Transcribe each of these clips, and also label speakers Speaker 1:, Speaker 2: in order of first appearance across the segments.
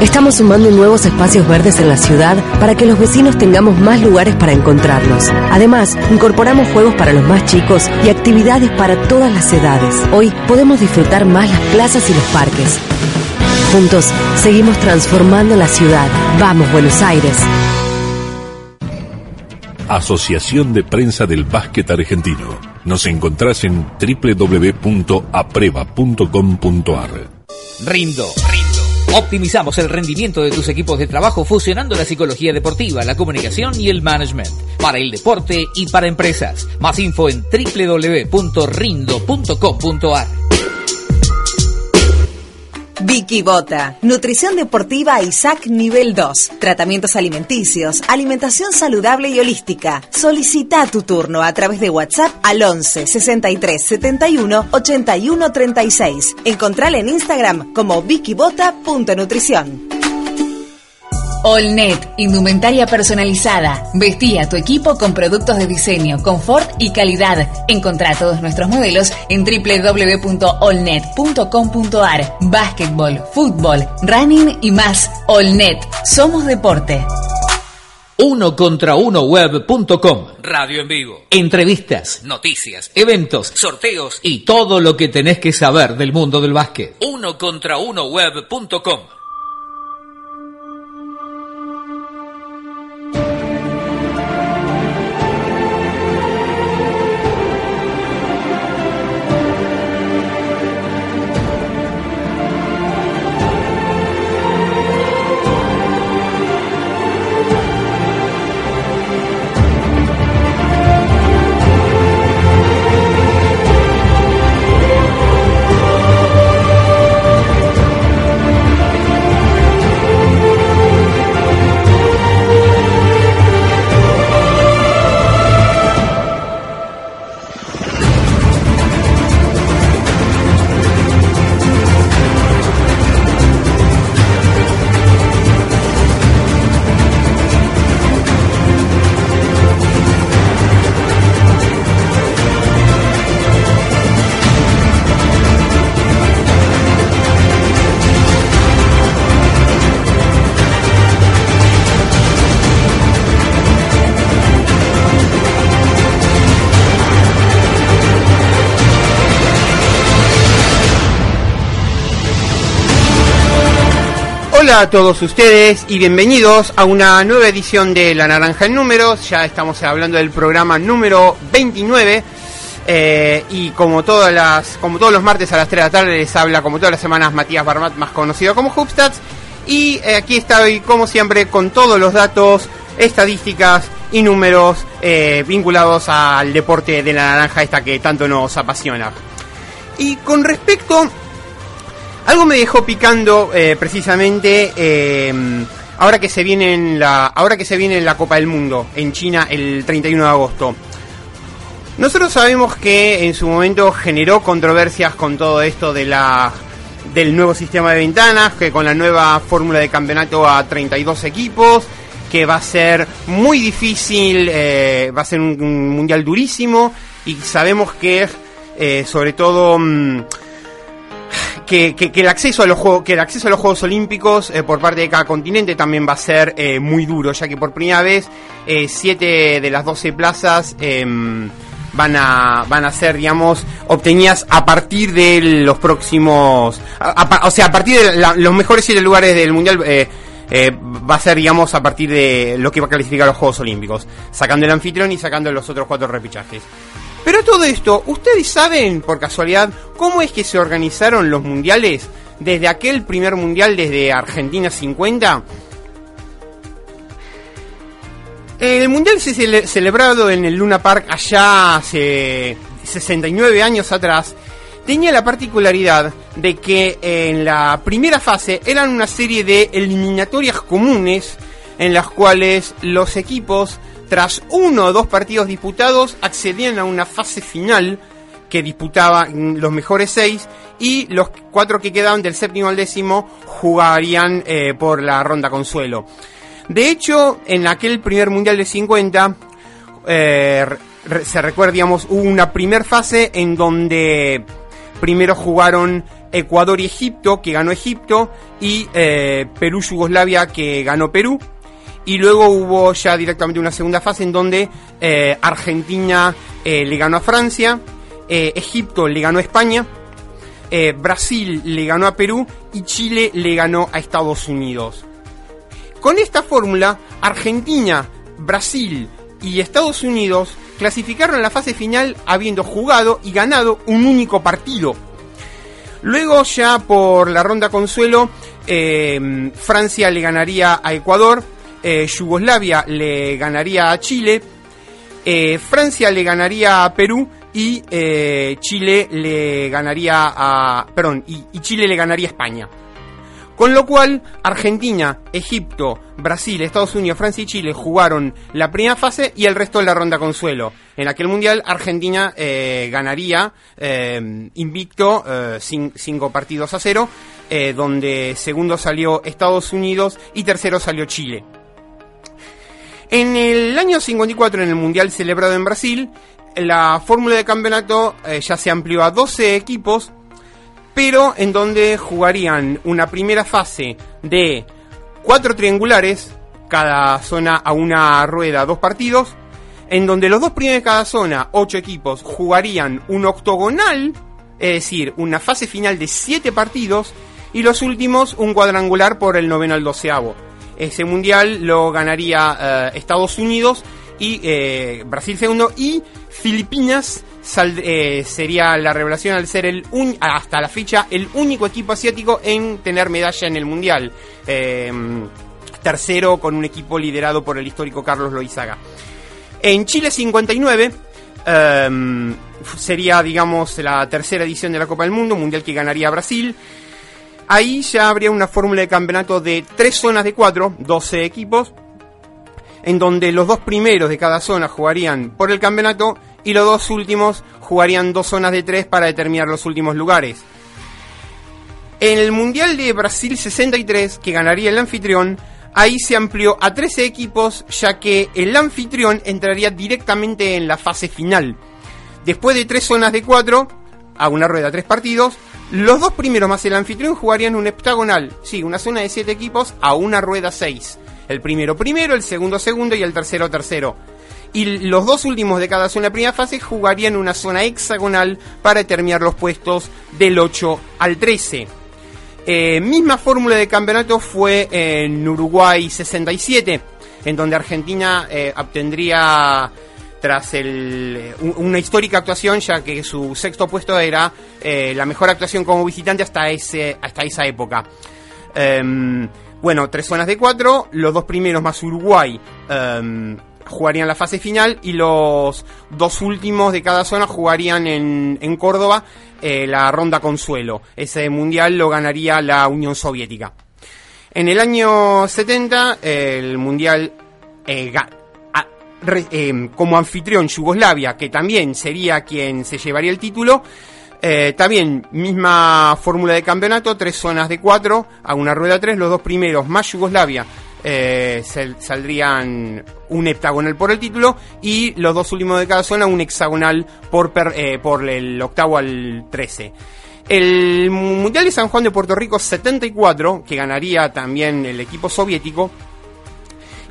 Speaker 1: Estamos sumando nuevos espacios verdes en la ciudad para que los vecinos tengamos más lugares para encontrarnos. Además, incorporamos juegos para los más chicos y actividades para todas las edades. Hoy podemos disfrutar más las plazas y los parques. Juntos, seguimos transformando la ciudad. Vamos, Buenos Aires.
Speaker 2: Asociación de Prensa del Básquet Argentino. Nos encontrás en www.apreva.com.ar.
Speaker 3: Rindo, rindo. Optimizamos el rendimiento de tus equipos de trabajo fusionando la psicología deportiva, la comunicación y el management para el deporte y para empresas. Más info en www.rindo.com.ar.
Speaker 4: Vicky Bota, Nutrición Deportiva Isaac Nivel 2, Tratamientos Alimenticios, Alimentación Saludable y Holística. Solicita tu turno a través de WhatsApp al 11 63 71 81 36. Encontrala en Instagram como vickybota.nutrición.
Speaker 5: Allnet, indumentaria personalizada. Vestí a tu equipo con productos de diseño, confort y calidad. Encontrá todos nuestros modelos en www.allnet.com.ar. Básquetbol, fútbol, running y más. Allnet, somos deporte.
Speaker 3: Uno contra uno web.com. Radio en vivo. Entrevistas, noticias, eventos, sorteos y todo lo que tenés que saber del mundo del básquet. Uno contra uno web.com.
Speaker 6: A todos ustedes y bienvenidos a una nueva edición de La Naranja en Números. Ya estamos hablando del programa número 29. eh, y como todas las, como todos los martes a las 3 de la tarde les habla como todas las semanas Matías Barmat, más conocido como Hubstats. Y eh, aquí estoy como siempre con todos los datos, estadísticas y números eh, vinculados al deporte de la naranja esta que tanto nos apasiona. Y con respecto algo me dejó picando eh, precisamente eh, ahora que se viene en la ahora que se viene en la Copa del Mundo en China el 31 de agosto. Nosotros sabemos que en su momento generó controversias con todo esto de la del nuevo sistema de ventanas, que con la nueva fórmula de campeonato a 32 equipos, que va a ser muy difícil, eh, va a ser un, un mundial durísimo y sabemos que sobre todo mm, que, que- que el acceso a los juegos que el acceso a los Juegos Olímpicos eh, por parte de cada continente también va a ser eh, muy duro ya que por primera vez eh, siete de las 12 plazas em, van a van a ser digamos obtenidas a partir de los próximos o sea a partir de los mejores siete lugares del mundial eh, eh, va a ser digamos a partir de lo que va a clasificar los Juegos Olímpicos sacando el anfitrión y sacando los otros cuatro repichajes pero todo esto, ¿ustedes saben por casualidad cómo es que se organizaron los mundiales desde aquel primer mundial desde Argentina 50? El mundial celebrado en el Luna Park allá hace 69 años atrás tenía la particularidad de que en la primera fase eran una serie de eliminatorias comunes en las cuales los equipos, tras uno o dos partidos disputados, accedían a una fase final que disputaban los mejores seis y los cuatro que quedaban del séptimo al décimo jugarían eh, por la ronda consuelo. De hecho, en aquel primer mundial de 50, eh, se recuerda, digamos, hubo una primer fase en donde primero jugaron Ecuador y Egipto, que ganó Egipto, y eh, Perú-Yugoslavia, que ganó Perú. Y luego hubo ya directamente una segunda fase en donde eh, Argentina eh, le ganó a Francia, Egipto le ganó a España, Brasil le ganó a Perú y Chile le ganó a Estados Unidos. Con esta fórmula, Argentina, Brasil y Estados Unidos clasificaron a la fase final habiendo jugado y ganado un único partido Luego ya por la ronda consuelo, eh, Francia le ganaría a Ecuador, eh, Yugoslavia le ganaría a Chile, eh, Francia le ganaría a Perú y Chile le ganaría a... Perdón, y Chile le ganaría a España. Con lo cual, Argentina, Egipto, Brasil, Estados Unidos, Francia y Chile jugaron la primera fase y el resto de la ronda consuelo. En aquel mundial, Argentina eh, ganaría eh, invicto eh, cinco partidos a cero, donde segundo salió Estados Unidos y tercero salió Chile. En el año 54, en el mundial celebrado en Brasil, la fórmula de campeonato ya se amplió a 12 equipos pero en donde jugarían una primera fase de cuatro triangulares, cada zona a una rueda, dos partidos, en donde los dos primeros de cada zona, ocho equipos, jugarían un octogonal, es decir, una fase final de siete partidos, y los últimos un cuadrangular por el noveno al doceavo. Ese mundial lo ganaría eh, Estados Unidos y eh, Brasil segundo y Filipinas eh, sería la revelación al ser el hasta la fecha el único equipo asiático en tener medalla en el mundial. Em, tercero con un equipo liderado por el histórico Carlos Loizaga. En Chile 59 em, sería, digamos, la tercera edición de la Copa del Mundo, mundial que ganaría Brasil. Ahí ya habría una fórmula de campeonato de tres zonas de cuatro, 12 equipos, en donde los dos primeros de cada zona jugarían por el campeonato y los dos últimos jugarían dos zonas de tres para determinar los últimos lugares. En el Mundial de Brasil 63, que ganaría el anfitrión, ahí se amplió a 13 equipos, ya que el anfitrión entraría directamente en la fase final. Después de tres zonas de cuatro, a una rueda tres partidos, los dos primeros más el anfitrión jugarían un heptagonal, sí, una zona de siete equipos a una rueda seis. El primero primero, el segundo segundo y el tercero tercero y los dos últimos de cada zona de primera fase jugarían una zona hexagonal para determinar los puestos del 8 al 13. Eh, misma fórmula de campeonato fue en Uruguay 67, en donde Argentina eh, obtendría tras el, una histórica actuación, ya que su sexto puesto era eh, la mejor actuación como visitante hasta, ese, hasta esa época. Em, bueno, tres zonas de cuatro, los dos primeros más Uruguay em, jugarían la fase final y los dos últimos de cada zona jugarían en, en Córdoba eh, la ronda consuelo. Ese mundial lo ganaría la Unión Soviética. En el año 70, el mundial eh, eh, como anfitrión Yugoslavia, que también sería quien se llevaría el título, también misma fórmula de campeonato, tres zonas de cuatro, a una rueda tres, los dos primeros más Yugoslavia eh, saldrían un heptagonal por el título y los dos últimos de cada zona un hexagonal por, eh, por el octavo al 13. El Mundial de San Juan de Puerto Rico 74, que ganaría también el equipo soviético,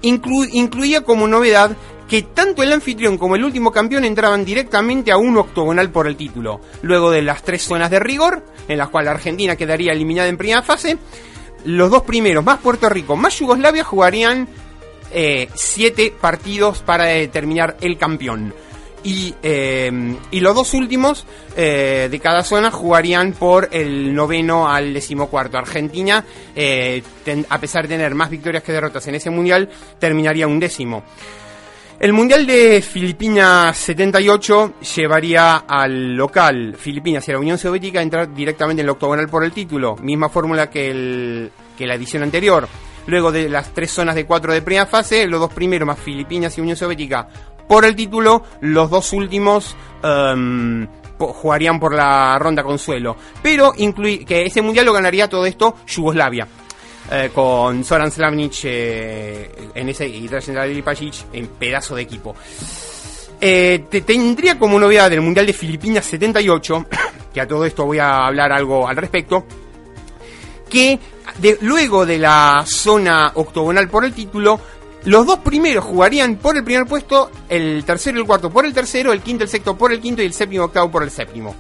Speaker 6: incluía como novedad que tanto el anfitrión como el último campeón entraban directamente a un octogonal por el título, luego de las tres zonas de rigor, en las cuales Argentina quedaría eliminada en primera fase, los dos primeros, más Puerto Rico, más Yugoslavia, jugarían eh, siete partidos para determinar el campeón. Y, eh, y los dos últimos eh, de cada zona jugarían por el noveno al decimocuarto. Argentina, a pesar de tener más victorias que derrotas en ese mundial, terminaría un décimo. El Mundial de Filipinas 78 llevaría al local Filipinas y a la Unión Soviética a entrar directamente en el octogonal por el título, misma fórmula que, la edición anterior. Luego de las tres zonas de cuatro de primera fase, los dos primeros más Filipinas y Unión Soviética por el título, los dos últimos um, jugarían por la ronda consuelo. Pero que ese mundial lo ganaría todo esto Yugoslavia. Eh, con Soran Slavnic eh, en ese y Drazen Pajic en pedazo de equipo. Eh, tendría como novedad del Mundial de Filipinas 78 que a todo esto voy a hablar algo al respecto, que luego de la zona octogonal por el título, los dos primeros jugarían por el primer puesto, el tercero y el cuarto por el tercero, el quinto el sexto por el quinto y el séptimo octavo por el séptimo.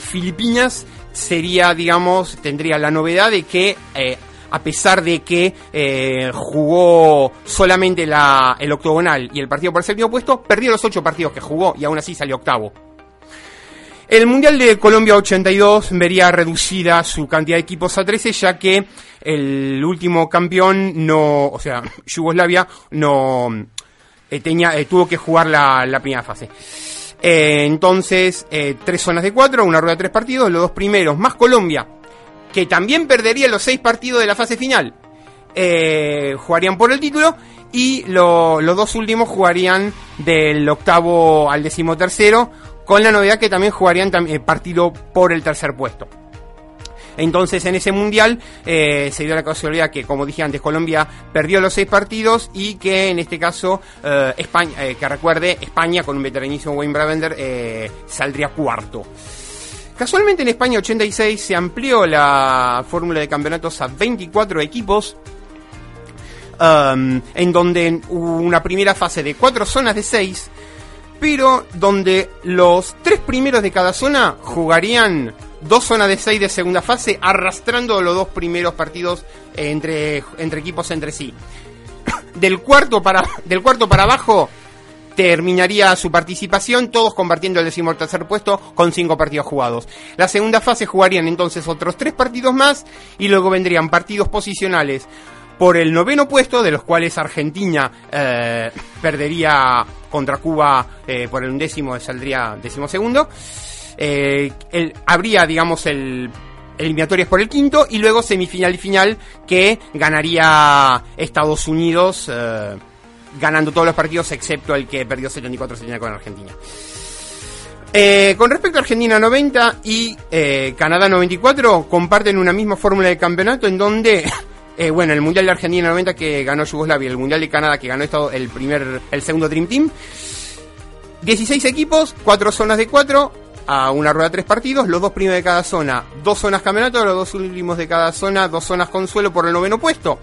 Speaker 6: Filipinas sería, digamos, tendría la novedad de que, eh, a pesar de que eh, jugó solamente el octogonal y el partido por el séptimo puesto, perdió los ocho partidos que jugó y aún así salió octavo. El Mundial de Colombia 82 vería reducida su cantidad de equipos a 13, ya que el último campeón no, o sea, Yugoslavia no eh, tenía, eh, tuvo que jugar la, primera fase. Eh, entonces, tres zonas de cuatro, una rueda de tres partidos, los dos primeros, más Colombia, que también perdería los seis partidos de la fase final, jugarían por el título y los dos últimos jugarían del octavo al decimotercero con la novedad que también jugarían eh, partido por el tercer puesto. Entonces en ese mundial eh, se dio la casualidad que, como dije antes, Colombia perdió los seis partidos y que en este caso eh, España, que recuerde, España con un veteranísimo Wayne Bravender saldría cuarto. Casualmente en España 86 se amplió la fórmula de campeonatos a 24 equipos. Um, en donde hubo una primera fase de cuatro zonas de seis pero donde los tres primeros de cada zona jugarían dos zonas de seis de segunda fase, arrastrando los dos primeros partidos entre, entre equipos entre sí. Del cuarto para, del cuarto para abajo terminaría su participación, todos compartiendo el decimotercer puesto con cinco partidos jugados. La segunda fase jugarían entonces otros tres partidos más y luego vendrían partidos posicionales por el noveno puesto, de los cuales Argentina eh, perdería contra Cuba eh, por el undécimo, saldría decimosegundo. Eh, habría, digamos, el eliminatorias por el quinto y luego semifinal y final que ganaría Estados Unidos eh, ganando todos los partidos excepto el que perdió 74-79 con Argentina. con respecto a Argentina 90 y Canadá 94, comparten una misma fórmula de campeonato en donde Eh, bueno, el Mundial de Argentina 90 que ganó Yugoslavia, el Mundial de Canadá que ganó esto, el primer, el segundo Dream Team. 16 equipos, 4 zonas de 4, a una rueda de 3 partidos, los dos primeros de cada zona, dos zonas campeonato, los dos últimos de cada zona, dos zonas consuelo por el noveno puesto.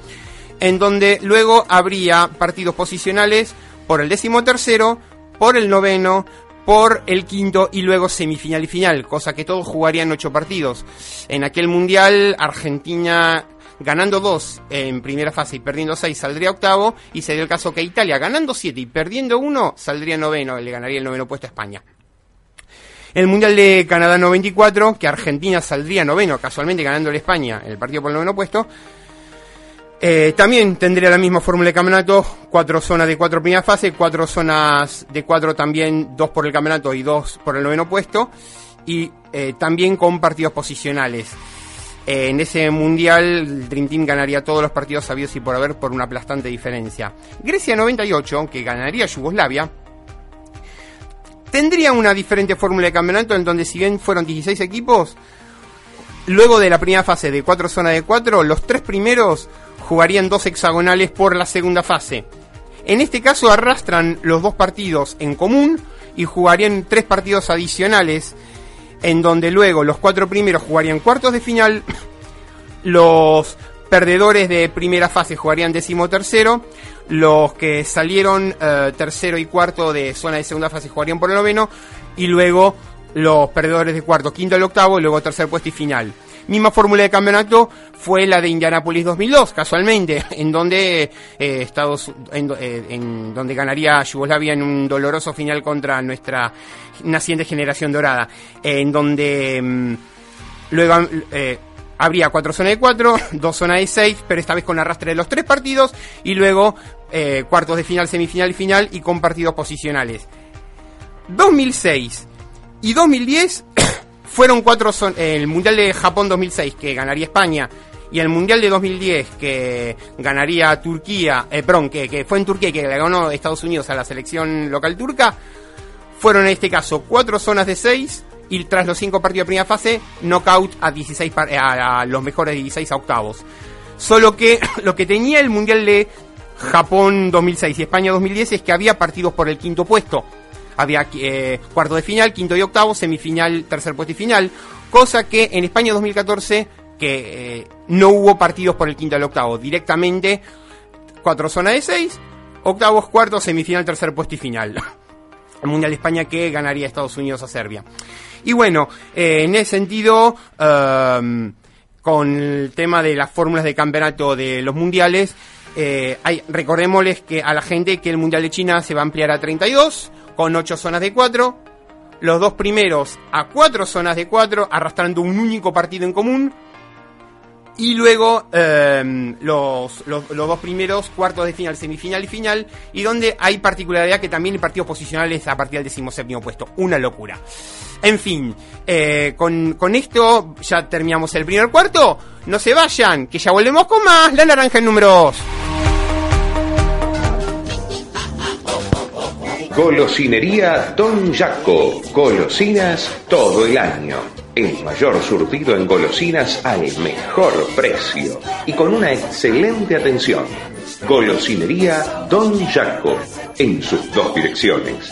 Speaker 6: En donde luego habría partidos posicionales por el décimo tercero, por el noveno, por el quinto y luego semifinal y final, cosa que todos jugarían ocho partidos. En aquel mundial Argentina ganando 2 en primera fase y perdiendo 6 saldría octavo y sería el caso que Italia ganando 7 y perdiendo 1 saldría noveno, le ganaría el noveno puesto a España. El Mundial de Canadá 94, que Argentina saldría noveno, casualmente ganando a España el partido por el noveno puesto, eh, también tendría la misma fórmula de campeonato, cuatro zonas de cuatro primera fase, cuatro zonas de cuatro también, dos por el campeonato y dos por el noveno puesto, y eh, también con partidos posicionales. Eh, en ese mundial, el Dream Team ganaría todos los partidos sabidos y por haber por una aplastante diferencia. Grecia 98, que ganaría Yugoslavia, tendría una diferente fórmula de campeonato en donde si bien fueron 16 equipos, luego de la primera fase de 4 zonas de 4, los tres primeros jugarían dos hexagonales por la segunda fase. En este caso arrastran los dos partidos en común y jugarían tres partidos adicionales en donde luego los cuatro primeros jugarían cuartos de final, los perdedores de primera fase jugarían décimo tercero, los que salieron eh, tercero y cuarto de zona de segunda fase jugarían por el noveno, y luego los perdedores de cuarto, quinto y octavo, y luego tercer puesto y final. Misma fórmula de campeonato fue la de Indianapolis 2002, casualmente, en donde eh, Estados, eh, en, donde ganaría Yugoslavia en un doloroso final contra nuestra naciente generación dorada, en donde mm, luego habría cuatro zonas de cuatro, dos zonas de seis, pero esta vez con arrastre de los tres partidos y luego cuartos de final, semifinal y final y con partidos posicionales. 2006 y 2010 fueron cuatro son el Mundial de Japón 2006 que ganaría España y el Mundial de 2010 que ganaría Turquía, eh, perdón, que, que fue en Turquía y que le ganó Estados Unidos a la selección local turca, fueron en este caso cuatro zonas de seis y tras los cinco partidos de primera fase, knockout a 16 a, los mejores 16 a octavos. Solo que lo que tenía el Mundial de Japón 2006 y España 2010 es que había partidos por el quinto puesto. había eh, cuarto de final, quinto y octavo, semifinal, tercer puesto y final, cosa que en España 2014 que eh, no hubo partidos por el quinto al octavo, directamente cuatro zonas de seis, octavos, cuartos, semifinal, tercer puesto y final. El Mundial de España que ganaría Estados Unidos a Serbia. Y bueno, eh, en ese sentido, em, con el tema de las fórmulas de campeonato de los mundiales, eh, recordémosles que a la gente que el Mundial de China se va a ampliar a 32, con 8 zonas de 4, los dos primeros a 4 zonas de 4, arrastrando un único partido en común, y luego em, los, los, dos primeros cuartos de final, semifinal y final, y donde hay particularidad que también el partido posicionales a partir del decimoséptimo puesto. Una locura. En fin, eh, con, con, esto ya terminamos el primer cuarto. No se vayan, que ya volvemos con más. La naranja en números.
Speaker 7: Golosinería Don Jaco. Golosinas todo el año. El mayor surtido en golosinas al mejor precio y con una excelente atención. Golosinería Don Jaco. En sus dos direcciones.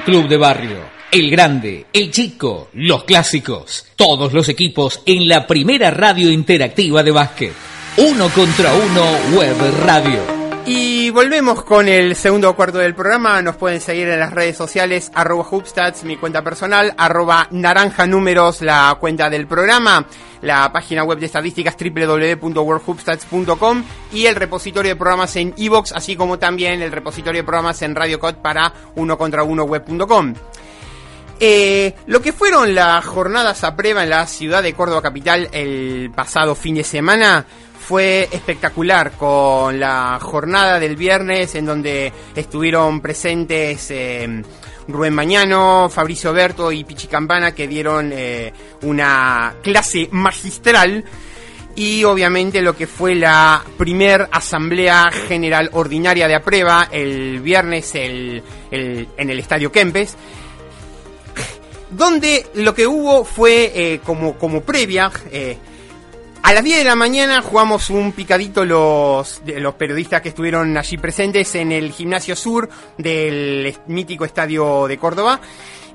Speaker 3: Club de barrio, el grande, el chico, los clásicos, todos los equipos en la primera radio interactiva de básquet. Uno contra uno web radio.
Speaker 6: Volvemos con el segundo cuarto del programa. Nos pueden seguir en las redes sociales, arroba Hubstats, mi cuenta personal, arroba naranja números, la cuenta del programa, la página web de estadísticas www.worldhubstats.com y el repositorio de programas en iVoox, así como también el repositorio de programas en Radio Code para uno contra uno web.com. Eh, lo que fueron las jornadas a prueba en la ciudad de Córdoba Capital el pasado fin de semana fue espectacular con la jornada del viernes en donde estuvieron presentes eh, Rubén Mañano, Fabricio Berto y Pichi Campana que dieron eh, una clase magistral. Y obviamente lo que fue la primer asamblea general ordinaria de aprueba el viernes en el estadio Kempes donde lo que hubo fue eh, como, como previa a las 10 de la mañana jugamos un picadito los, los periodistas que estuvieron allí presentes en el gimnasio sur del mítico estadio de Córdoba.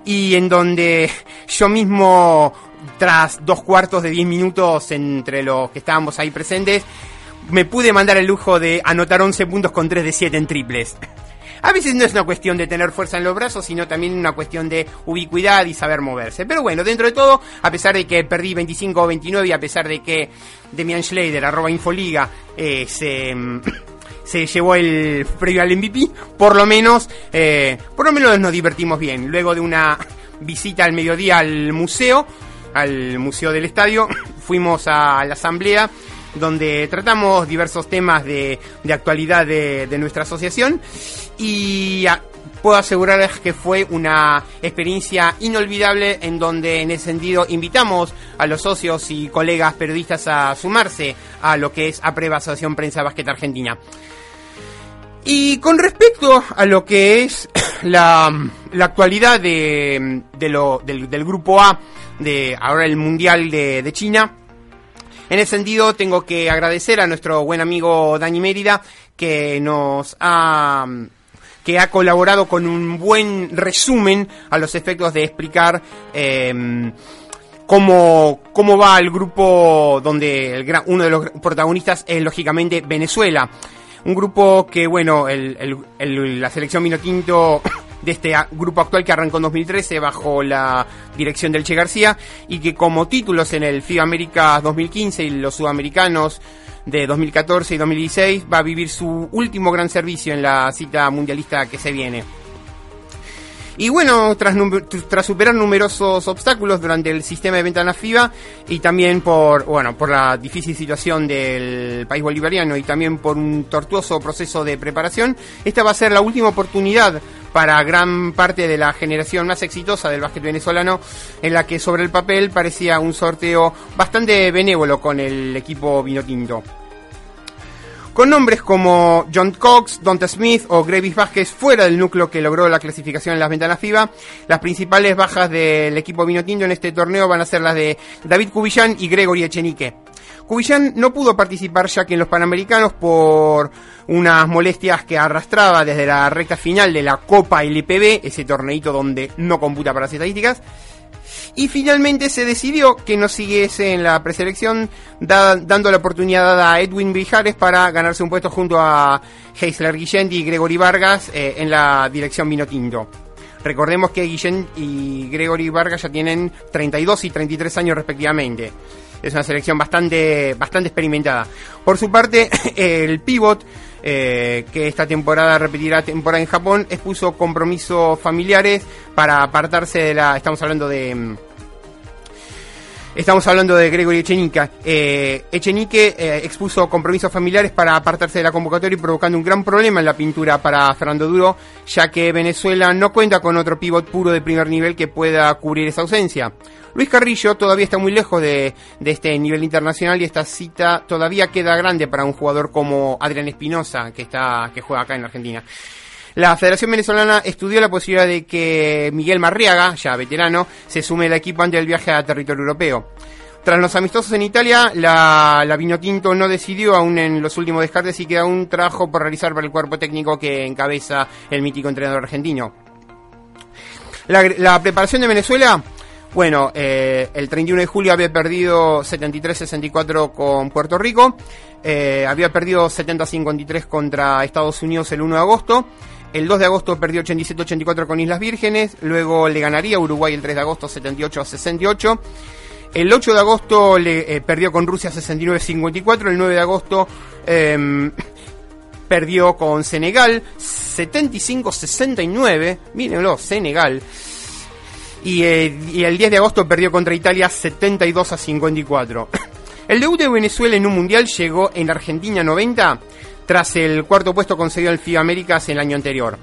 Speaker 6: y en donde yo mismo, tras dos cuartos de diez minutos entre los que estábamos ahí presentes, me pude mandar el lujo de anotar 11 puntos con 3 de 7 en triples. A veces no es una cuestión de tener fuerza en los brazos, sino también una cuestión de ubicuidad y saber moverse. Pero bueno, dentro de todo, a pesar de que perdí 25 o 29 y a pesar de que Demian Schleider, arroba Infoliga, eh, se, se llevó el premio al MVP, por lo menos, eh, por lo menos nos divertimos bien. Luego de una visita al mediodía al museo, al museo del estadio, fuimos a la asamblea donde tratamos diversos temas de, de actualidad de, de, nuestra asociación y a, puedo asegurarles que fue una experiencia inolvidable en donde en ese sentido invitamos a los socios y colegas periodistas a sumarse a lo que es APREVA Asociación Prensa Básquet Argentina. Y con respecto a lo que es la, la actualidad de, de lo, del, del, grupo A, de ahora el Mundial de, de China, en ese sentido, tengo que agradecer a nuestro buen amigo Dani Mérida, que nos ha que ha colaborado con un buen resumen a los efectos de explicar eh, cómo, cómo va el grupo donde el, uno de los protagonistas es lógicamente Venezuela. Un grupo que, bueno, el, la selección Minotinto de este grupo actual que arrancó en 2013 bajo la dirección del Che García y que como títulos en el FIBA América 2015 y los sudamericanos de 2014 y 2016 va a vivir su último gran servicio en la cita mundialista que se viene. Y bueno, tras, tras, superar numerosos obstáculos durante el sistema de ventana FIBA y también por, bueno, por la difícil situación del país bolivariano y también por un tortuoso proceso de preparación, esta va a ser la última oportunidad para gran parte de la generación más exitosa del básquet venezolano, en la que sobre el papel parecía un sorteo bastante benévolo con el equipo vinotinto. Con nombres como John Cox, Dante Smith o Gravis Vázquez fuera del núcleo que logró la clasificación en las ventanas FIBA, las principales bajas del equipo vinotinto en este torneo van a ser las de David Cubillán y Gregory Echenique. Cubillán no pudo participar ya que en los Panamericanos por unas molestias que arrastraba desde la recta final de la Copa LPB, ese torneito donde no computa para las estadísticas, y finalmente se decidió que no siguiese en la preselección, da, dando la oportunidad a Edwin Bijares para ganarse un puesto junto a Heisler Guillén y Gregory Vargas eh, en la dirección Vinotinto. Recordemos que Guillén y Gregory Vargas ya tienen 32 y 33 años respectivamente. Es una selección bastante, bastante experimentada. Por su parte, el pivot eh, que esta temporada repetirá temporada en Japón, expuso compromisos familiares para apartarse de la. Estamos hablando de. Estamos hablando de Gregory Echenique. Eh, Echenique eh, expuso compromisos familiares para apartarse de la convocatoria provocando un gran problema en la pintura para Fernando Duro, ya que Venezuela no cuenta con otro pivot puro de primer nivel que pueda cubrir esa ausencia. Luis Carrillo todavía está muy lejos de, de, este nivel internacional y esta cita todavía queda grande para un jugador como Adrián Espinosa, que, está, que juega acá en Argentina. La Federación Venezolana estudió la posibilidad de que Miguel Marriaga, ya veterano, se sume al equipo antes del viaje a territorio europeo. Tras los amistosos en Italia, la, la Vinotinto no decidió aún en los últimos descartes y queda un trabajo por realizar para el cuerpo técnico que encabeza el mítico entrenador argentino. La, preparación de Venezuela bueno, eh, el 31 de julio había perdido 73-64 con Puerto Rico, eh, había perdido 70-53 contra Estados Unidos el 1 de agosto, el 2 de agosto perdió 87-84 con Islas Vírgenes, luego le ganaría Uruguay el 3 de agosto 78-68. El 8 de agosto le eh, perdió con Rusia 69-54, el 9 de agosto eh, perdió con Senegal 75-69, mírenlo, Senegal. Y, eh, el 10 de agosto perdió contra Italia 72 a 54. El debut de Venezuela en un mundial llegó en Argentina 90 tras el cuarto puesto conseguido en FIBA Américas el año anterior.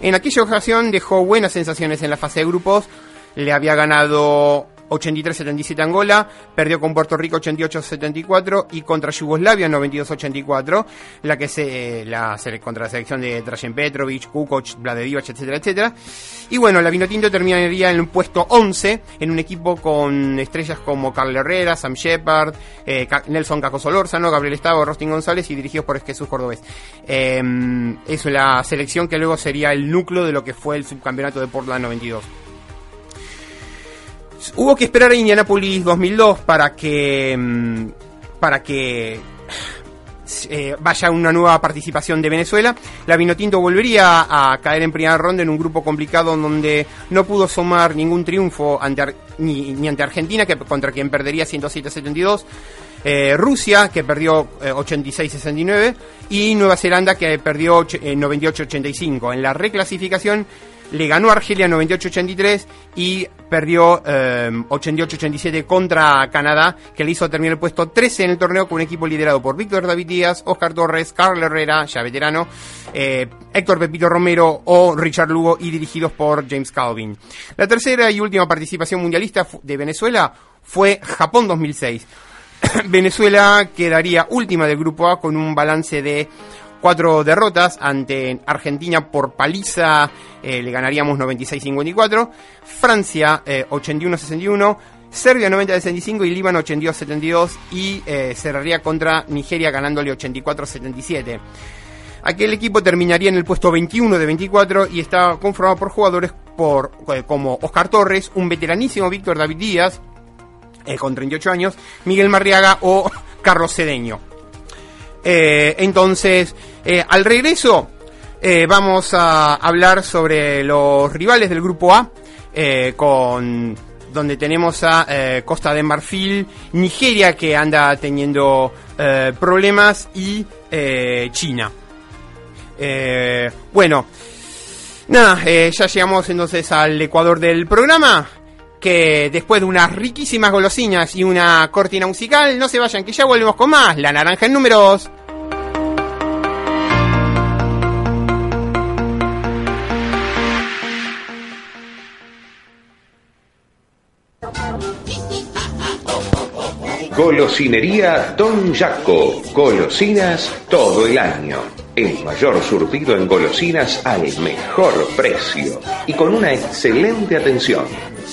Speaker 6: En aquella ocasión dejó buenas sensaciones en la fase de grupos, le había ganado 83-77 Angola, perdió con Puerto Rico 88-74 y contra Yugoslavia 92-84, la que se la contra la selección de Dražen Petrovic, Kukoc, Vladedivac, etcétera, etcétera. Y bueno, la Vinotinto terminaría en el puesto 11 en un equipo con estrellas como Carl Herrera, Sam Shepard, eh, Nelson Caco Solórzano, Gabriel Estado, Rostin González y dirigidos por Jesús Cordobés. Eh, es la selección que luego sería el núcleo de lo que fue el subcampeonato de Portland 92. Hubo que esperar a Indianapolis 2002 para que mm, para que eh, vaya una nueva participación de Venezuela. La Vinotinto volvería a caer en primera ronda en un grupo complicado donde no pudo sumar ningún triunfo ante ni, ante Argentina, que, contra quien perdería 107-72. Eh, Rusia, que perdió 86-69, eh, y Nueva Zelanda, que perdió 98-85. En la reclasificación le ganó Argelia 98-83 y perdió 88-87 eh, contra Canadá, que le hizo terminar el puesto 13 en el torneo con un equipo liderado por Víctor David Díaz, Oscar Torres, Carl Herrera, ya veterano, eh, Héctor Pepito Romero o Richard Lugo y dirigidos por James Calvin. La tercera y última participación mundialista de Venezuela fue Japón 2006. Venezuela quedaría última del grupo A con un balance de cuatro derrotas ante Argentina por paliza, eh, le ganaríamos 96-54, Francia 81-61, eh, Serbia 90-65 y Líbano 82-72 y eh, cerraría contra Nigeria ganándole 84-77. Aquel equipo terminaría en el puesto 21 de 24 y está conformado por jugadores por, como Oscar Torres, un veteranísimo Víctor David Díaz, con 38 años, Miguel Marriaga o Carlos Cedeño. Eh, entonces, eh, al regreso eh, vamos a hablar sobre los rivales del grupo A, con donde tenemos a Costa de Marfil, Nigeria que anda teniendo problemas y China. bueno, nada, ya llegamos entonces al Ecuador del programa que después de unas riquísimas golosinas y una cortina musical, no se vayan, que ya volvemos con más. La naranja en números.
Speaker 7: Golosinería Don Jaco. Golosinas todo el año. El mayor surtido en golosinas al mejor precio y con una excelente atención.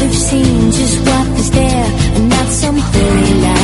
Speaker 8: have seen just what is there and not some holy light.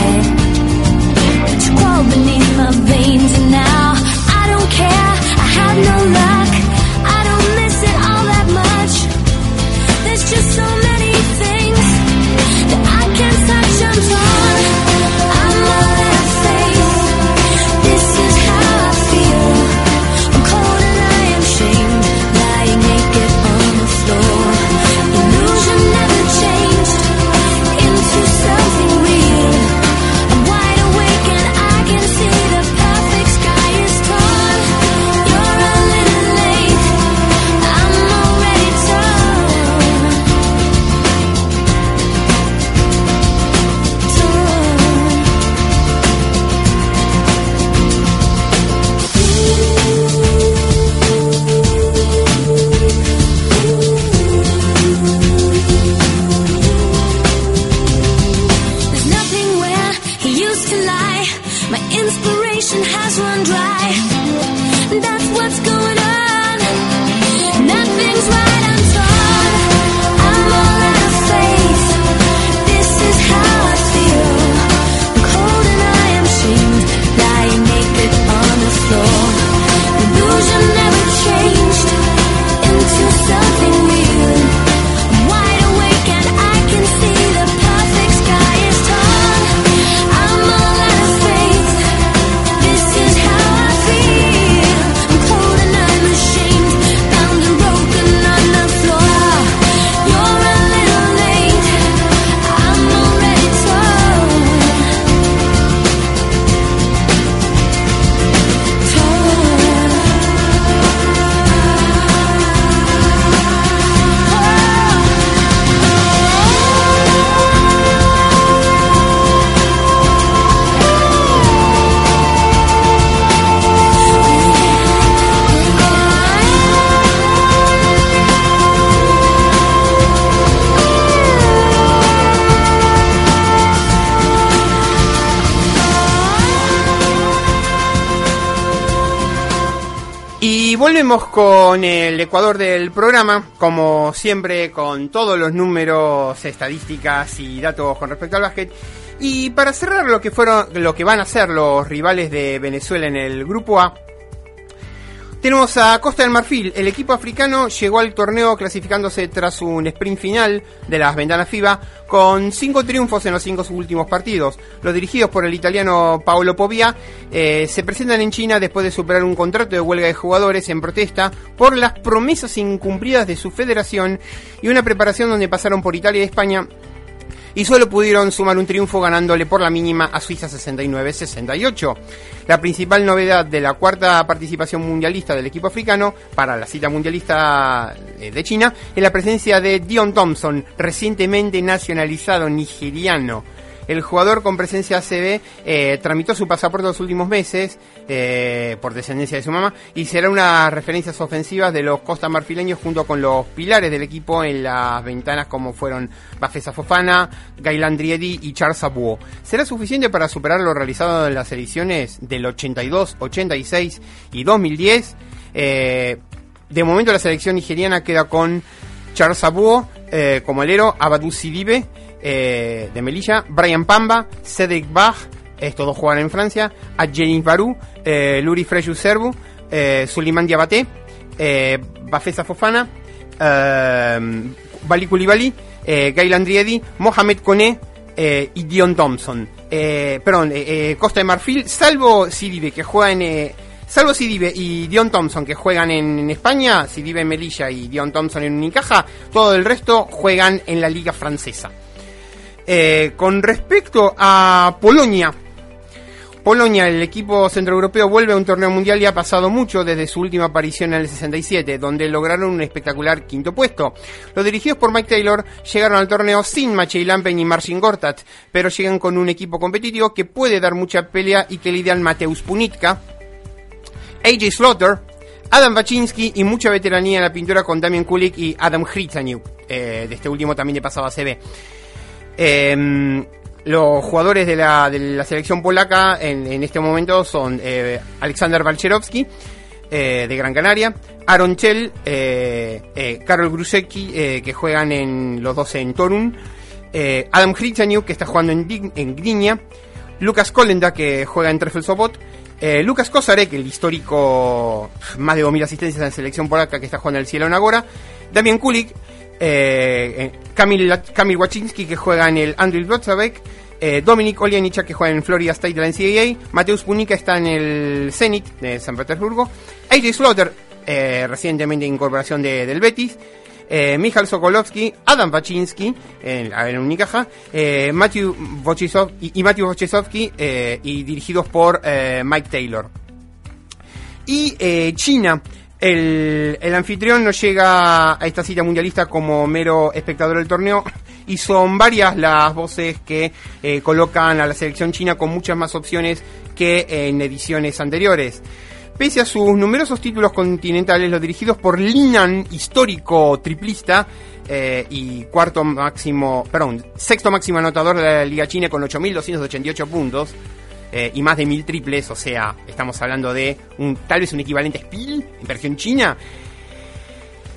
Speaker 6: Volvemos con el Ecuador del programa, como siempre con todos los números, estadísticas y datos con respecto al básquet. Y para cerrar lo que fueron, lo que van a ser los rivales de Venezuela en el grupo A, tenemos a Costa del Marfil. El equipo africano llegó al torneo clasificándose tras un sprint final de las ventanas FIBA con cinco triunfos en los cinco últimos partidos. Los dirigidos por el italiano Paolo Povia eh, se presentan en China después de superar un contrato de huelga de jugadores en protesta por las promesas incumplidas de su federación y una preparación donde pasaron por Italia y España y solo pudieron sumar un triunfo ganándole por la mínima a Suiza 69-68. La principal novedad de la cuarta participación mundialista del equipo africano para la cita mundialista eh, de China es la presencia de Dion Thompson, recientemente nacionalizado nigeriano. El jugador con presencia ACB eh, tramitó su pasaporte los últimos meses eh, por descendencia de su mamá y será una referencias ofensivas de los Costa Marfileños junto con los pilares del equipo en las ventanas como fueron Bafesa Fofana, Gailan Driedi y Charles Abuo. ¿Será suficiente para superar lo realizado en las ediciones del 82, 86 y 2010? Eh, de momento la selección nigeriana queda con Charles Abuo eh, como alero, Abadou Sidibe eh, de Melilla, Brian Pamba, Cedric Bach, estos dos juegan en Francia, a Jenis Barou, eh, Luri Freyu Serbu, eh, Suleiman eh, Bafesa Fofana, eh, Bali Koulibaly, Gail Andriedi, Mohamed Kone y Dion Thompson. Perdón, Costa de Marfil, salvo Sidibe que juega en... Salvo Sidibe y Dion Thompson que juegan en, en España, Sidibe en Melilla y Dion Thompson en Unicaja, todo el resto juegan en la liga francesa. Eh, con respecto a Polonia, Polonia, el equipo centroeuropeo, vuelve a un torneo mundial y ha pasado mucho desde su última aparición en el 67, donde lograron un espectacular quinto puesto. Los dirigidos por Mike Taylor llegaron al torneo sin Maciej Lampen y Marcin Gortat, pero llegan con un equipo competitivo que puede dar mucha pelea y que lidian Mateusz Punitka, AJ Slaughter, Adam Baczynski y mucha veteranía en la pintura con Damian Kulik y Adam Hrycaniuk. Eh, de este último también de pasado a CB. Eh, los jugadores de la, selección polaca en, en este momento son eh, Alexander Walcherowski, eh, de Gran Canaria, Aaron Chell, eh, eh, Karol Grusecki, que juegan en los dos en Torun, Adam Hrycaniuk, que está jugando en, en Lucas Kolenda, que juega en Trefl Sobot, eh, Lucas Kozarek, el histórico más de 2.000 asistencias en la selección polaca que está jugando en el Cielo Agora, Damian Kulik, eh, Kamil, Waczynski que juega en el Andriy Wrocławek, eh, Dominik Olianicha que juega en Florida State de la NCAA, Mateusz Punica está en el Zenit de San Petersburgo, AJ Slaughter, eh, recientemente incorporación de- del Betis, eh, Michal Sokolovsky, Adam Baczynski, en, en Unicaja, eh, Matthew y, y Matthew eh, y dirigidos por eh, Mike Taylor. Y China, el, anfitrión no llega a esta cita mundialista como mero espectador del torneo y son varias las voces que eh, colocan a la selección china con muchas más opciones que en ediciones anteriores. Pese a sus numerosos títulos continentales, los dirigidos por Linan, histórico triplista, eh, y cuarto máximo, perdón, sexto máximo anotador de la Liga China con 8.288 puntos, eh, y más de mil triples, o sea, estamos hablando de un tal vez un equivalente Spiel en versión china.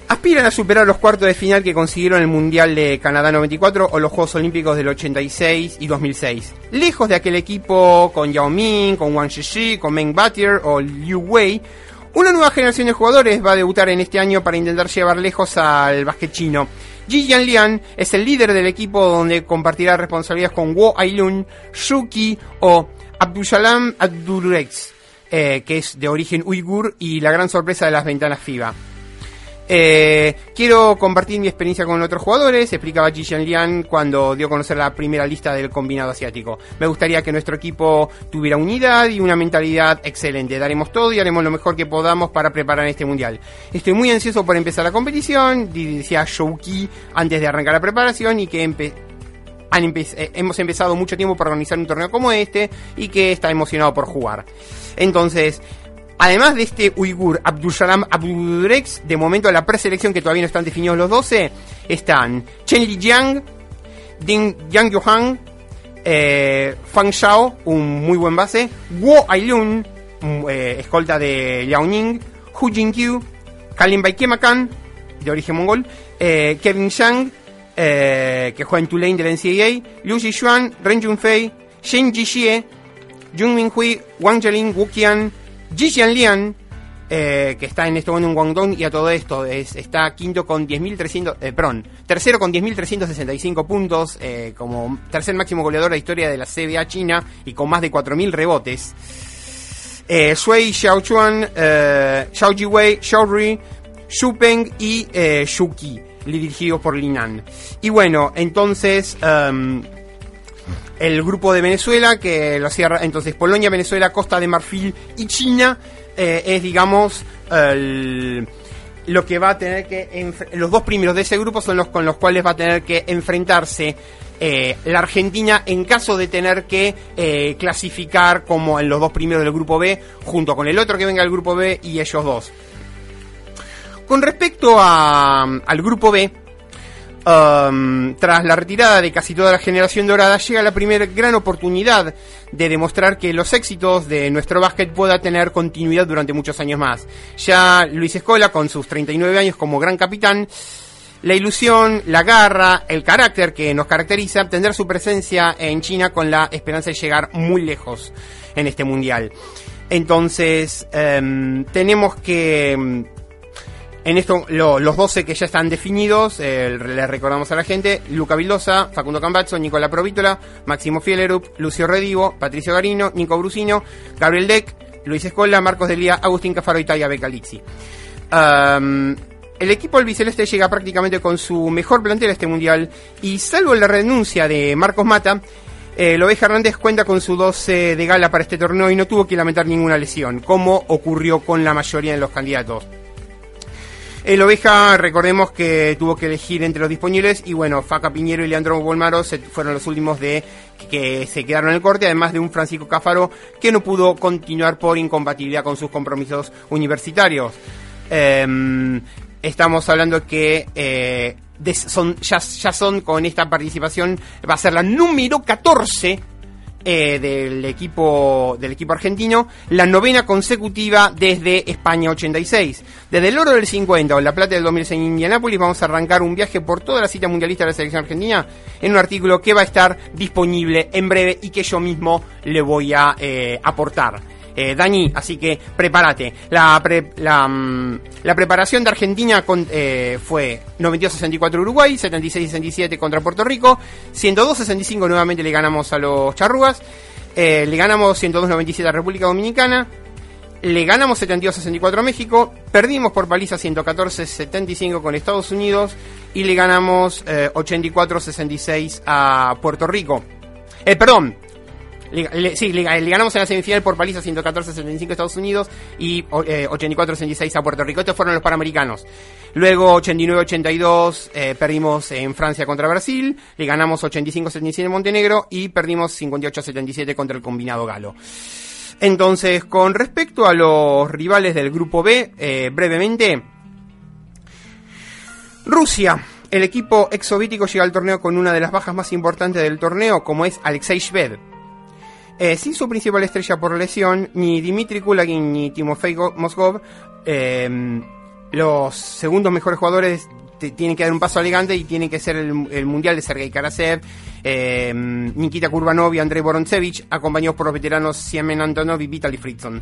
Speaker 6: Aspiran a superar los cuartos de final que consiguieron el Mundial de Canadá 94 o los Juegos Olímpicos del 86 y 2006. Lejos de aquel equipo con Yao Ming, con Wang Shishi, con Meng Batier o Liu Wei, una nueva generación de jugadores va a debutar en este año para intentar llevar lejos al básquet chino. Ji Yanlian es el líder del equipo donde compartirá responsabilidades con Wo Ailun, Shuki o Abdushalam Abdurex, eh, que es de origen uigur y la gran sorpresa de las ventanas FIBA. Eh, quiero compartir mi experiencia con otros jugadores, explicaba Ji Lian cuando dio a conocer la primera lista del combinado asiático. Me gustaría que nuestro equipo tuviera unidad y una mentalidad excelente. Daremos todo y haremos lo mejor que podamos para preparar este mundial. Estoy muy ansioso por empezar la competición, decía Shouki antes de arrancar la preparación y que han empe- eh, hemos empezado mucho tiempo para organizar un torneo como este y que está emocionado por jugar. Entonces, además de este uigur Abdushalam Abdurex, de momento la preselección que todavía no están definidos los 12, están Chen Lijiang, Ding Yang Yohan, eh, Fang Shao, un muy buen base, Guo Ailun, un, eh, escolta de Liaoning, Hu Jin-kyu, Kalin Baikemakan, de origen mongol, eh, Kevin Shang, eh, que juega en Tulane de la NCAA, Liu Jixuan, Ren Junfei, Shen Jixie, Jung Minhui, Wang Jialin, Wu Qian, Ji Lian, eh, que está en este momento en Guangdong y a todo esto es, está quinto con 10.300, eh, perdón, tercero con 10.365 puntos, como tercer máximo goleador de la historia de la CBA China y con más de 4.000 rebotes. Eh, Shui Xiaochuan, Xiao Jiwei, Xiao Rui, Xu Peng y Xu Qi, dirigidos por Linan. Y bueno, entonces... em, el grupo de Venezuela, que lo cierra entonces Polonia, Venezuela, Costa de Marfil y China, eh, es digamos el- lo que va a tener que los dos primeros de ese grupo son los con los cuales va a tener que enfrentarse eh, la Argentina en caso de tener que eh, clasificar como en los dos primeros del grupo B junto con el otro que venga del grupo B y ellos dos. Con respecto al grupo B, Um, tras la retirada de casi toda la generación dorada, llega la primera gran oportunidad de demostrar que los éxitos de nuestro básquet pueda tener continuidad durante muchos años más. Ya Luis Escola, con sus 39 años como gran capitán, la ilusión, la garra, el carácter que nos caracteriza, tendrá su presencia en China con la esperanza de llegar muy lejos en este mundial. Entonces, em, tenemos que em, en esto, lo- los 12 que ya están definidos, eh, le recordamos a la gente, Luca Vildosa, Facundo Cambazzo, Nicola Provítola, Máximo Fielerup, Lucio Redivo, Patricio Garino, Nico Brusino, Gabriel Deck, Luis Escola, Marcos Delía, Agustín Cafaro y Taya Becalizzi. Um, el equipo albiceleste llega prácticamente con su mejor plantel a este mundial y salvo la renuncia de Marcos Mata, eh, Hernández cuenta con su 12 de gala para este torneo y no tuvo que lamentar ninguna lesión, como ocurrió con la mayoría de los candidatos. El Oveja, recordemos que tuvo que elegir entre los disponibles y bueno, Faca Piñero y Leandro Bolmaro fueron los últimos de que se quedaron en el corte, además de un Francisco Cáfaro que no pudo continuar por incompatibilidad con sus compromisos universitarios. Em, estamos hablando que eh, de- son, ya son con esta participación, va a ser la número 14 eh, del equipo del equipo argentino, la novena consecutiva desde España 86. Desde el oro del 50 o la plata del 2006 en Indianápolis vamos a arrancar un viaje por toda la cita mundialista de la selección argentina en un artículo que va a estar disponible en breve y que yo mismo le voy a eh, aportar. Eh, Dani, así que prepárate. La, mm, preparación de Argentina eh, fue 92-64 Uruguay, 76-67 contra Puerto Rico, 102-65 nuevamente le ganamos a los charrúas, eh, le ganamos 102-97 a República Dominicana, le ganamos 72-64 a México, perdimos por paliza 114-75 con Estados Unidos y le ganamos eh, 84-66 a Puerto Rico. Eh, perdón, sí, le, ganamos en la semifinal por paliza 114-75 a Estados Unidos y o- eh, 84-66 a Puerto Rico. Estos fueron los Panamericanos. Luego 89-82 eh, perdimos en Francia contra Brasil, le ganamos 85-77 en Montenegro y perdimos 58-77 contra el combinado galo. Entonces, con respecto a los rivales del grupo B, eh, brevemente, Rusia. El equipo exsoviético llega al torneo con una de las bajas más importantes del torneo, como es Alexei Shved. Eh, sin su principal estrella por lesión, ni Dmitry Kulagin ni Timofey Moscov, eh, los segundos mejores jugadores tienen que dar un paso elegante y tienen que ser el, mundial de Sergei Karasev, eh, Nikita Kurbanov y Andrei Vorontsevich, acompañados por los veteranos Siemen Antonov y Vitaly Fritson.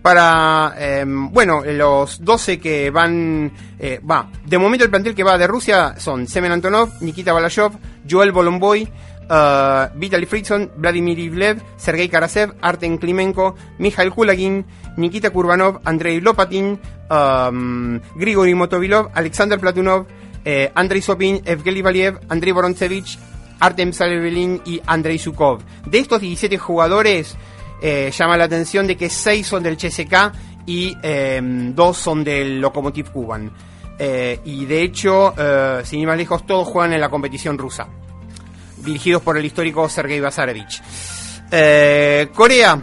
Speaker 6: Para, eh, bueno, los 12 que van, eh, va, de momento el plantel que va de Rusia son Semen Antonov, Nikita Balashov, Joel Bolomboy, uh, Vitaly Fritson, Vladimir Ivlev, Sergei Karasev, Artem Klimenko, Mikhail Kulagin, Nikita Kurbanov, Andrei Lopatin, um, Grigory Motovilov, Alexander Platunov, eh, Andrei Sopin, Evgeny Valiev, Andrei Vorontsevich, Artem Salvelin y Andrei Zukov. De estos 17 jugadores, eh, llama la atención de que 6 son del CSK y 2 son del Lokomotiv Kuban. Eh, y de hecho, eh, sin ir más lejos, todos juegan en la competición rusa, dirigidos por el histórico Sergei Basarevich. Eh, Corea.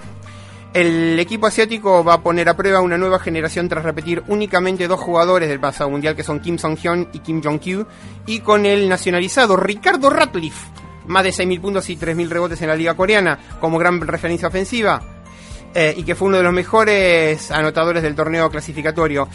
Speaker 6: El equipo asiático va a poner a prueba una nueva generación tras repetir únicamente dos jugadores del pasado mundial que son Kim Song-hyun y Kim Jong-kyu y con el nacionalizado Ricardo Ratcliffe, más de 6.000 puntos y 3.000 rebotes en la liga coreana como gran referencia ofensiva. Eh, y que fue uno de los mejores anotadores del torneo clasificatorio.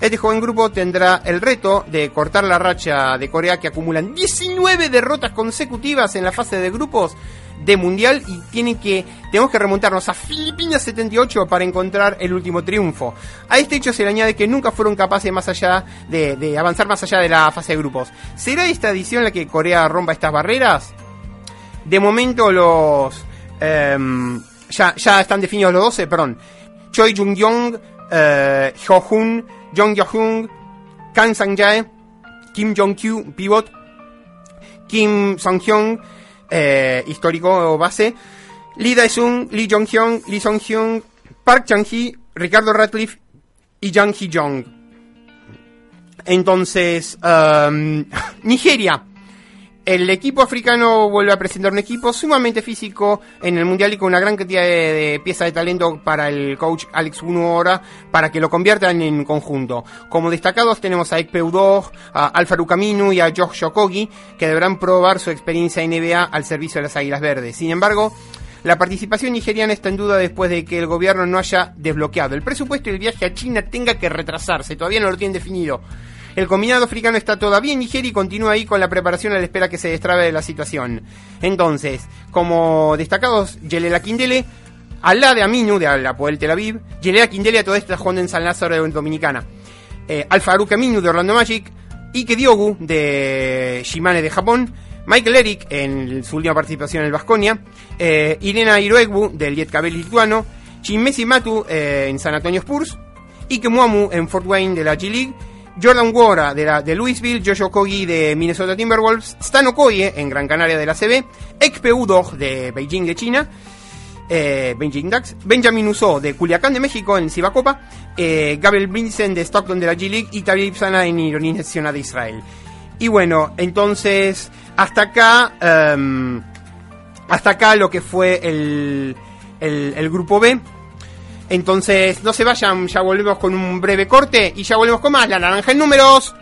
Speaker 6: Este joven grupo tendrá el reto de cortar la racha de Corea que acumulan 19 derrotas consecutivas en la fase de grupos de mundial y tienen que tenemos que remontarnos a Filipinas 78 para encontrar el último triunfo. A este hecho se le añade que nunca fueron capaces más allá de, de avanzar más allá de la fase de grupos. ¿Será esta edición la que Corea rompa estas barreras? De momento los em, ya, ya están definidos los 12, perdón. Choi Jung-yong, eh, Hyo-hun, Jong Yo-hun, Kang Sang-jae, Kim Jong-kyu, pivot, Kim Song-hyun, eh, histórico base, Lee Dae-sung, Lee Jong-hyun, Lee Song-hyun, Park Chang-hee, Ricardo Radcliffe y Jang Hee-jong. Entonces, em, Nigeria. El equipo africano vuelve a presentar un equipo sumamente físico en el mundial y con una gran cantidad de, piezas de talento para el coach Alex Unuora para que lo conviertan en conjunto. Como destacados tenemos a Ekpe Udoh, a Alfaru y a Josh Shokogi que deberán probar su experiencia en NBA al servicio de las Águilas Verdes. Sin embargo, la participación nigeriana está en duda después de que el gobierno no haya desbloqueado el presupuesto y el viaje a China tenga que retrasarse. Todavía no lo tienen definido. El combinado africano está todavía en Nigeria y continúa ahí con la preparación a la espera que se destrabe la situación. Entonces, como destacados, Yelela Kindele, Alá de Aminu de Apoel Tel Aviv, Yelela Kindele a toda esta jugando en San Lázaro de Dominicana, eh, Alfa Aruka Aminu de Orlando Magic, Ike Diogu de Shimane de Japón, Michael Eric en su última participación en el Vasconia, eh, Irena Hiroegbu del Lietkabel lituano, Chinmesi Matu eh, en San Antonio Spurs, Ike Muamu en Fort Wayne de la G-League, Jordan Wara de, la, de Louisville, Joshua Kogi de Minnesota Timberwolves, Stan Okoye en Gran Canaria de la CB, Ekpe Udoh de Beijing de China, eh, Beijing Ducks, Benjamin Uso de Culiacán de México en Cibacopa, eh, Gabriel Vincent de Stockton de la G-League y Tabib Sana en Ironía Nacional de Israel. Y bueno, entonces, hasta acá, um, hasta acá lo que fue el, el grupo B. Entonces, no se vayan, ya volvemos con un breve corte y ya volvemos con más La Naranja en Números.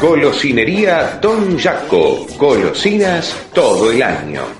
Speaker 7: Golosinería Don Jaco. Golosinas todo el año.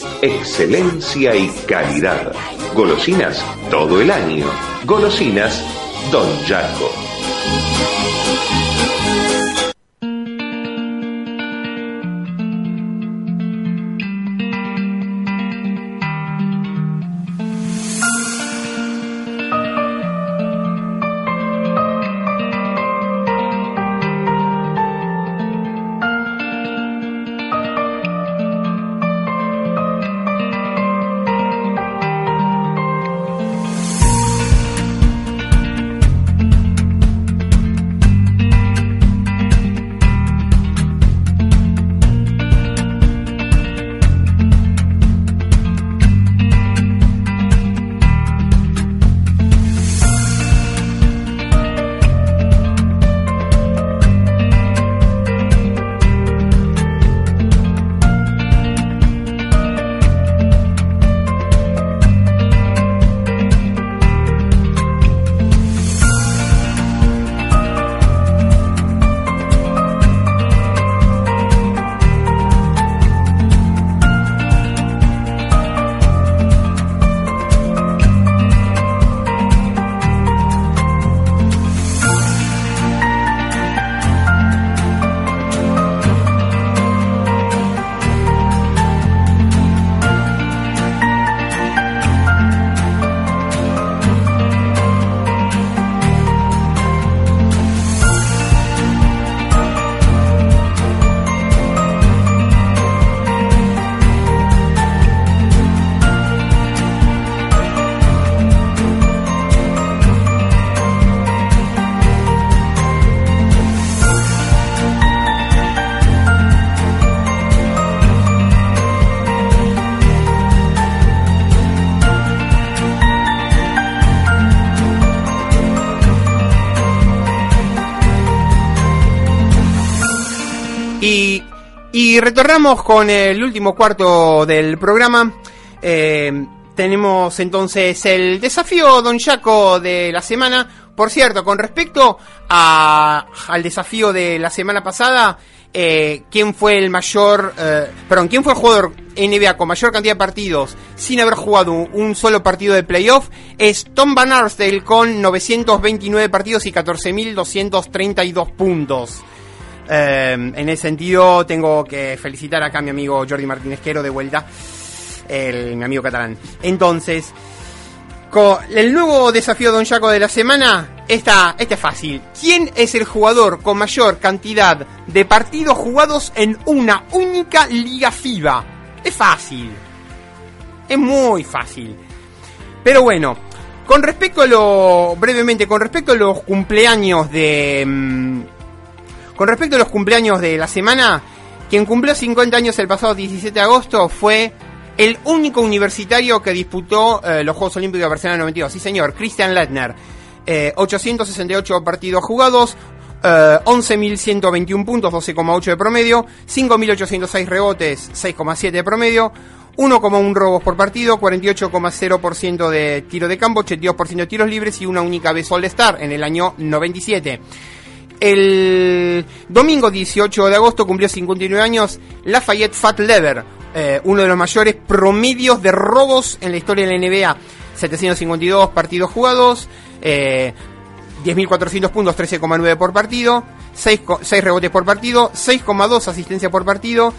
Speaker 7: excelencia y calidad. Golosinas todo el año. Golosinas Don Jaco.
Speaker 6: Retornamos con el último cuarto del programa. Eh, tenemos entonces el desafío Don Jaco de la semana. Por cierto, con respecto al desafío de la semana pasada, eh, quién fue el mayor, eh, perdón, quién fue el jugador NBA con mayor cantidad de partidos sin haber jugado un solo partido de playoff es Tom Van Arsdale con 929 partidos y 14.232 puntos. Eh, en ese sentido tengo que felicitar acá a mi amigo Jordi Martínez Quero de vuelta, el, mi amigo catalán. Entonces, el nuevo desafío Don Jaco de la semana, este es fácil. ¿Quién es el jugador con mayor cantidad de partidos jugados en una única liga FIBA? Es fácil. Es muy fácil. Pero bueno, con respecto a lo. brevemente, con respecto a los cumpleaños de. Con respecto a los cumpleaños de la semana, quien cumplió 50 años el pasado 17 de agosto fue el único universitario que disputó eh, los Juegos Olímpicos de Barcelona 92. Sí, señor, Christian Lettner. Eh, 868 partidos jugados, eh, 11.121 puntos, 12,8 de promedio, 5.806 rebotes, 6,7 de promedio, 1,1 robos por partido, 48,0% de tiro de campo, 82% de tiros libres y una única vez All-Star en el año 97. El domingo 18 de agosto cumplió 59 años Lafayette Fat Lever, eh, uno de los mayores promedios de robos en la historia de la NBA. 752 partidos jugados, eh, 10.400 puntos, 13,9 por partido, 6, co- 6 rebotes por partido, 6,2 asistencia por partido,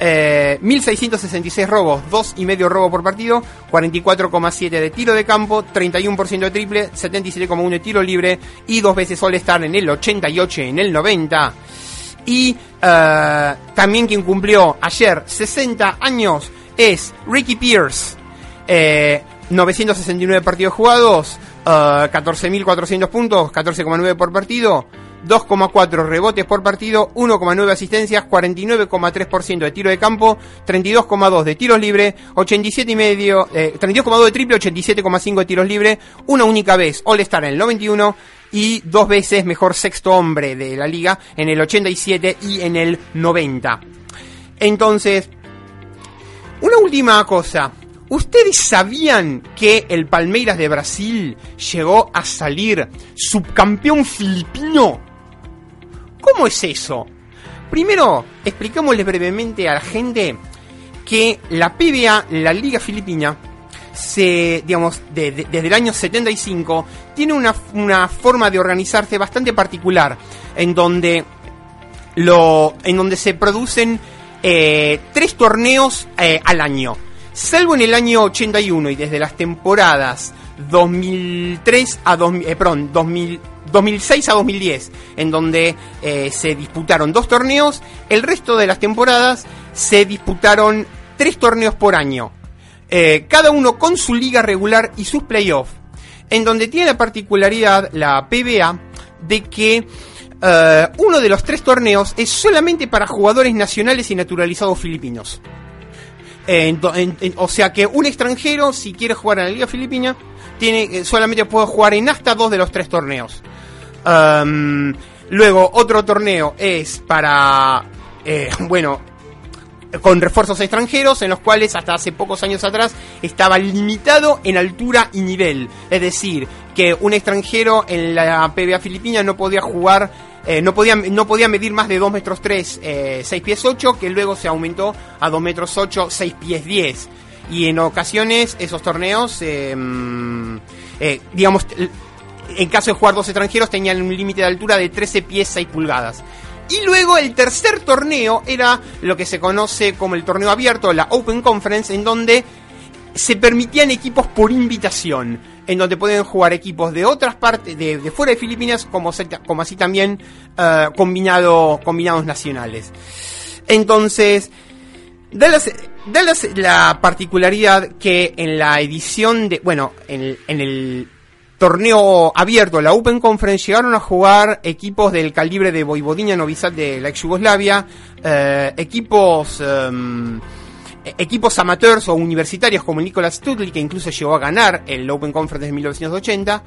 Speaker 6: eh, 1.666 robos, 2,5 robos por partido, 44,7 de tiro de campo, 31% de triple, 77,1 de tiro libre y dos veces All-Star en el 88 y en el 90. Y eh, también quien cumplió ayer 60 años es Ricky Pierce. Eh, 969 partidos jugados, eh, 14.400 puntos, 14,9 por partido, 2,4 rebotes por partido, 1,9 asistencias, 49,3% de tiro de campo, 32,2 de tiros libres, 87 y medio, eh, 32,2 de triple, 87,5 de tiros libres, una única vez All-Star en el 91 y dos veces mejor sexto hombre de la liga en el 87 y en el 90. Entonces, una última cosa. ¿Ustedes sabían que el Palmeiras de Brasil llegó a salir subcampeón filipino? ¿Cómo es eso? Primero, explicámosle brevemente a la gente que la PBA, la Liga Filipina, se, digamos, de- de- desde el año 75, tiene una, una forma de organizarse bastante particular, en donde, lo, en donde se producen eh, tres torneos eh, al año. Salvo en el año 81 y desde las temporadas 2003 a 2000, eh, perdón, 2000, 2006 a 2010, en donde eh, se disputaron dos torneos, el resto de las temporadas se disputaron tres torneos por año, eh, cada uno con su liga regular y sus playoffs, en donde tiene la particularidad la PBA de que eh, uno de los tres torneos es solamente para jugadores nacionales y naturalizados filipinos. O sea que un extranjero, si quiere jugar en la Liga Filipina, tiene, solamente puede jugar en hasta dos de los tres torneos. Um, luego, otro torneo es para, eh, bueno, con refuerzos extranjeros, en los cuales hasta hace pocos años atrás estaba limitado en altura y nivel. Es decir, que un extranjero en la PBA filipina no podía jugar, eh, no, podía, no podía medir más de 2 metros 3, eh, 6 pies 8, que luego se aumentó a 2 metros 8, 6 pies 10. Y en ocasiones esos torneos, mm, eh, digamos, en caso de jugar dos extranjeros tenían un límite de altura de 13 pies 6 pulgadas. Y luego el tercer torneo era lo que se conoce como el torneo abierto, la Open Conference, en donde se permitían equipos por invitación, en donde pueden jugar equipos de otras partes, de, fuera de Filipinas, como, así también eh, combinado, combinados nacionales. Entonces, Dallas, la particularidad que en la edición de, bueno, en el torneo abierto, la Open Conference, llegaron a jugar equipos del calibre de Vojvodina Novi Sad de la ex Yugoslavia, eh, equipos em, equipos amateurs o universitarios como Nicolas Studley, que incluso llegó a ganar el Open Conference de 1980,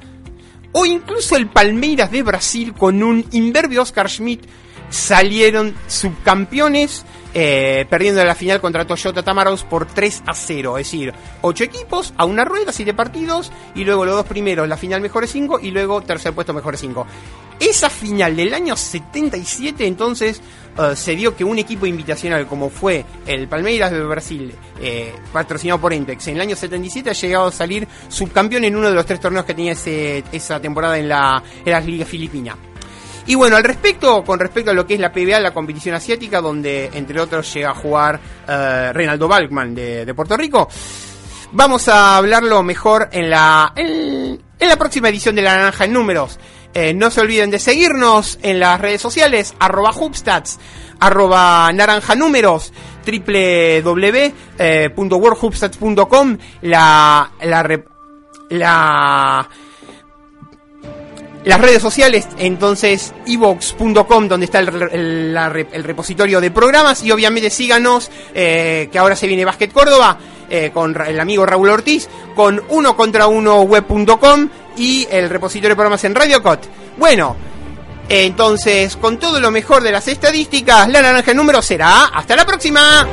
Speaker 6: o incluso el Palmeiras de Brasil con un imberbe Oscar Schmidt salieron subcampeones eh, perdiendo la final contra Toyota Tamaros por 3 a 0. Es decir, 8 equipos a una rueda, 7 partidos, y luego los dos primeros, la final mejores 5, y luego tercer puesto mejores 5. Esa final del año 77, entonces, eh, se dio que un equipo invitacional como fue el Palmeiras de Brasil, eh, patrocinado por Entex, en el año 77 ha llegado a salir subcampeón en uno de los tres torneos que tenía ese, esa temporada en la, en la Liga Filipina. Y bueno, al respecto, con respecto a lo que es la PBA, la competición asiática, donde entre otros llega a jugar eh, Reinaldo Balkman de, de, Puerto Rico, vamos a hablarlo mejor en la, en, la próxima edición de La Naranja en Números. Eh, no se olviden de seguirnos en las redes sociales, arroba Hubstats, arroba Naranja Números, www.worldhubstats.com, la, la, la las redes sociales, entonces evox.com, donde está el, repositorio de programas, y obviamente síganos, eh, que ahora se viene Básquet Córdoba, eh, con el amigo Raúl Ortiz, con uno contra uno web.com y el repositorio de programas en Radio Cot. Bueno, entonces, con todo lo mejor de las estadísticas, la naranja número será. ¡Hasta la próxima!